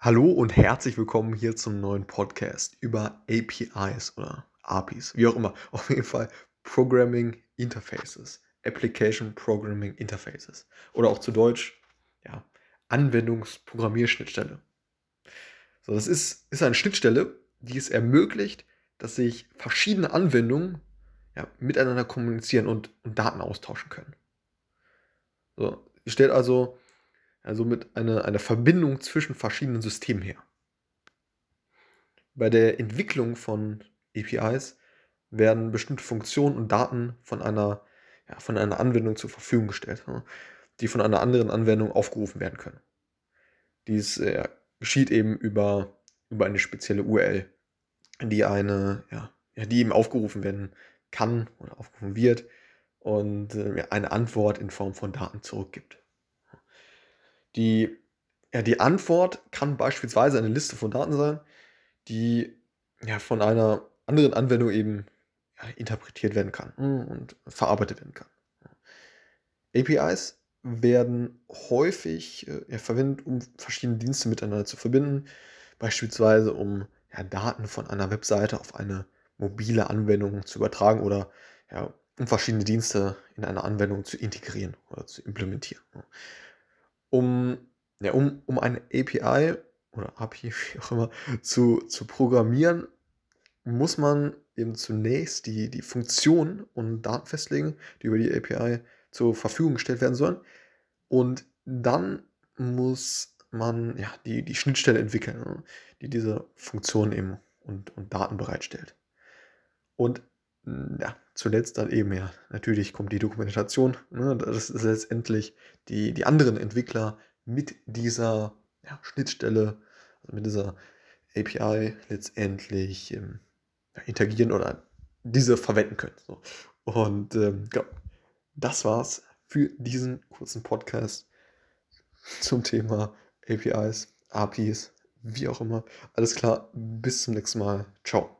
Hallo und herzlich willkommen hier zum neuen Podcast über APIs oder APIs, wie auch immer. Auf jeden Fall Programming Interfaces, Application Programming Interfaces oder auch zu Deutsch, ja, Anwendungsprogrammierschnittstelle. So, das ist, ist eine Schnittstelle, die es ermöglicht, dass sich verschiedene Anwendungen ja, miteinander kommunizieren und, und Daten austauschen können. So, ihr stellt also also mit einer, einer Verbindung zwischen verschiedenen Systemen her. Bei der Entwicklung von APIs werden bestimmte Funktionen und Daten von einer, ja, von einer Anwendung zur Verfügung gestellt, die von einer anderen Anwendung aufgerufen werden können. Dies äh, geschieht eben über, über eine spezielle URL, die eine, ja, die eben aufgerufen werden kann oder aufgerufen wird und äh, eine Antwort in Form von Daten zurückgibt. Die, ja, die Antwort kann beispielsweise eine Liste von Daten sein, die ja, von einer anderen Anwendung eben ja, interpretiert werden kann und verarbeitet werden kann. APIs werden häufig äh, ja, verwendet, um verschiedene Dienste miteinander zu verbinden, beispielsweise um ja, Daten von einer Webseite auf eine mobile Anwendung zu übertragen oder ja, um verschiedene Dienste in einer Anwendung zu integrieren oder zu implementieren um, ja, um, um eine API oder API, wie auch immer, zu, zu programmieren, muss man eben zunächst die, die Funktionen und Daten festlegen, die über die API zur Verfügung gestellt werden sollen. Und dann muss man ja, die, die Schnittstelle entwickeln, ne, die diese Funktionen eben und, und Daten bereitstellt. Und ja, zuletzt dann eben ja, natürlich kommt die Dokumentation. Ne? Das ist letztendlich die, die anderen Entwickler mit dieser ja, Schnittstelle, also mit dieser API letztendlich ähm, ja, interagieren oder diese verwenden können. So. Und ähm, genau, das war's für diesen kurzen Podcast zum Thema APIs, APIs, wie auch immer. Alles klar, bis zum nächsten Mal. Ciao.